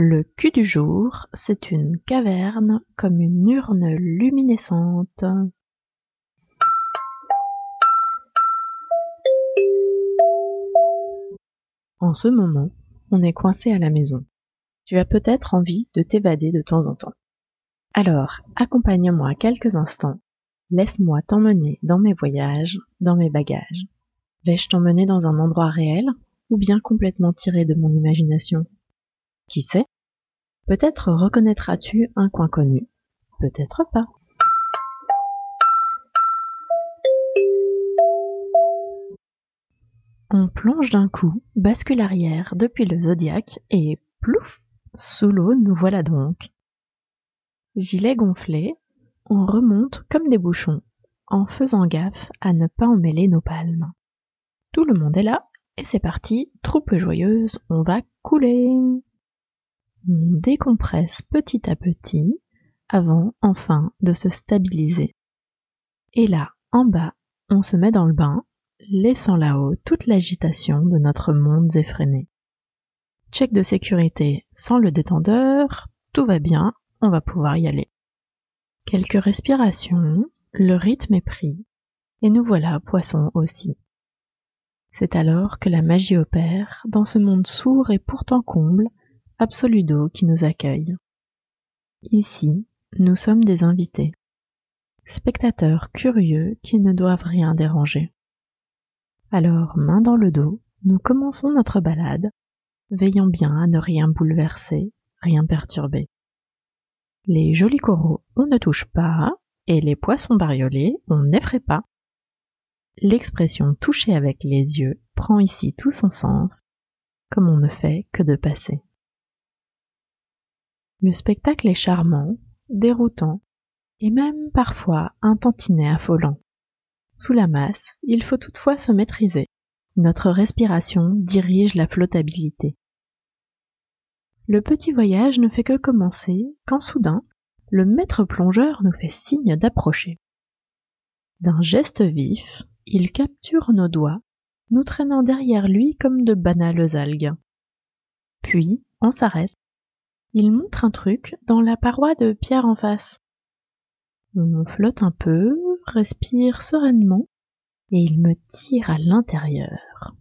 le cul du jour, c'est une caverne comme une urne luminescente. En ce moment, on est coincé à la maison. Tu as peut-être envie de t'évader de temps en temps. Alors, accompagne-moi quelques instants. Laisse-moi t'emmener dans mes voyages, dans mes bagages. Vais-je t'emmener dans un endroit réel ou bien complètement tiré de mon imagination? Qui sait? Peut-être reconnaîtras-tu un coin connu, peut-être pas. On plonge d'un coup, bascule arrière depuis le zodiaque et plouf, sous l'eau nous voilà donc. Gilet gonflé, on remonte comme des bouchons, en faisant gaffe à ne pas emmêler nos palmes. Tout le monde est là, et c'est parti, troupe joyeuse, on va couler. On décompresse petit à petit avant enfin de se stabiliser. Et là, en bas, on se met dans le bain, laissant là-haut toute l'agitation de notre monde effréné. Check de sécurité sans le détendeur, tout va bien, on va pouvoir y aller. Quelques respirations, le rythme est pris, et nous voilà poissons aussi. C'est alors que la magie opère dans ce monde sourd et pourtant comble Absoludo qui nous accueille. Ici, nous sommes des invités, spectateurs curieux qui ne doivent rien déranger. Alors, main dans le dos, nous commençons notre balade, veillant bien à ne rien bouleverser, rien perturber. Les jolis coraux, on ne touche pas, et les poissons bariolés, on n'effraie pas. L'expression toucher avec les yeux prend ici tout son sens, comme on ne fait que de passer. Le spectacle est charmant, déroutant, et même parfois un tantinet affolant. Sous la masse, il faut toutefois se maîtriser. Notre respiration dirige la flottabilité. Le petit voyage ne fait que commencer quand soudain, le maître plongeur nous fait signe d'approcher. D'un geste vif, il capture nos doigts, nous traînant derrière lui comme de banales algues. Puis, on s'arrête il montre un truc dans la paroi de pierre en face. On flotte un peu, respire sereinement, et il me tire à l'intérieur.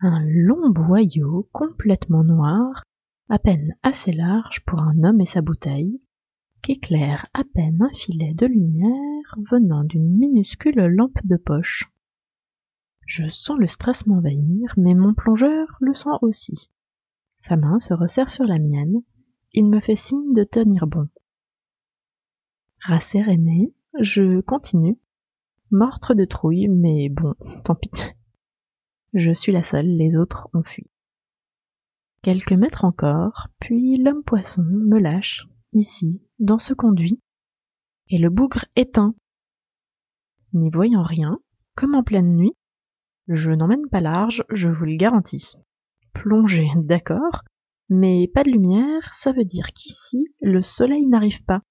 Un long boyau complètement noir, à peine assez large pour un homme et sa bouteille, qu'éclaire à peine un filet de lumière venant d'une minuscule lampe de poche. Je sens le stress m'envahir, mais mon plongeur le sent aussi. Sa main se resserre sur la mienne. Il me fait signe de tenir bon. Rasséréné, je continue. Mortre de trouille, mais bon, tant pis. Je suis la seule, les autres ont fui. Quelques mètres encore, puis l'homme poisson me lâche, ici, dans ce conduit, et le bougre éteint. N'y voyant rien, comme en pleine nuit, je n'emmène pas large, je vous le garantis plonger, d'accord, mais pas de lumière, ça veut dire qu'ici, le soleil n'arrive pas.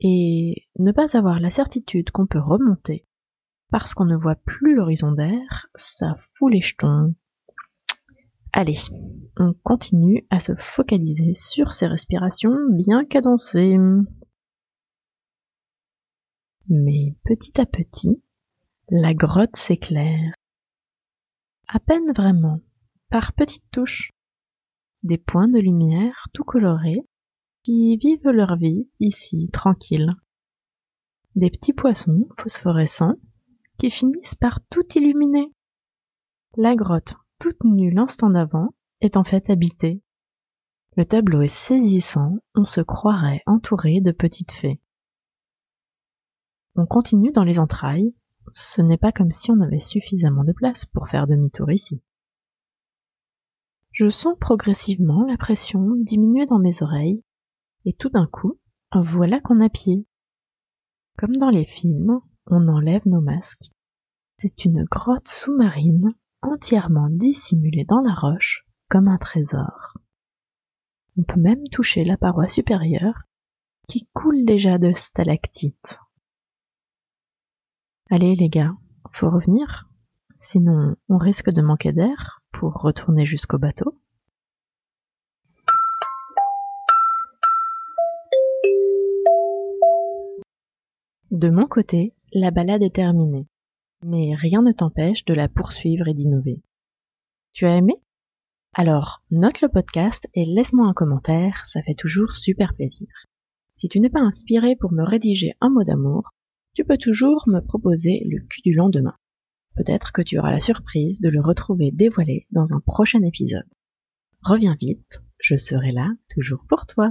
Et ne pas avoir la certitude qu'on peut remonter, parce qu'on ne voit plus l'horizon d'air, ça fout les jetons. Allez, on continue à se focaliser sur ces respirations bien cadencées. Mais petit à petit, la grotte s'éclaire. À peine vraiment, par petites touches, des points de lumière tout colorés qui vivent leur vie ici tranquilles. Des petits poissons phosphorescents qui finissent par tout illuminer. La grotte, toute nue l'instant d'avant, est en fait habitée. Le tableau est saisissant, on se croirait entouré de petites fées. On continue dans les entrailles, ce n'est pas comme si on avait suffisamment de place pour faire demi-tour ici. Je sens progressivement la pression diminuer dans mes oreilles, et tout d'un coup, voilà qu'on a pied. Comme dans les films, on enlève nos masques. C'est une grotte sous-marine entièrement dissimulée dans la roche comme un trésor. On peut même toucher la paroi supérieure qui coule déjà de stalactites. Allez les gars, faut revenir, sinon on risque de manquer d'air pour retourner jusqu'au bateau. De mon côté, la balade est terminée, mais rien ne t'empêche de la poursuivre et d'innover. Tu as aimé? Alors, note le podcast et laisse-moi un commentaire, ça fait toujours super plaisir. Si tu n'es pas inspiré pour me rédiger un mot d'amour, tu peux toujours me proposer le cul du lendemain. Peut-être que tu auras la surprise de le retrouver dévoilé dans un prochain épisode. Reviens vite, je serai là toujours pour toi.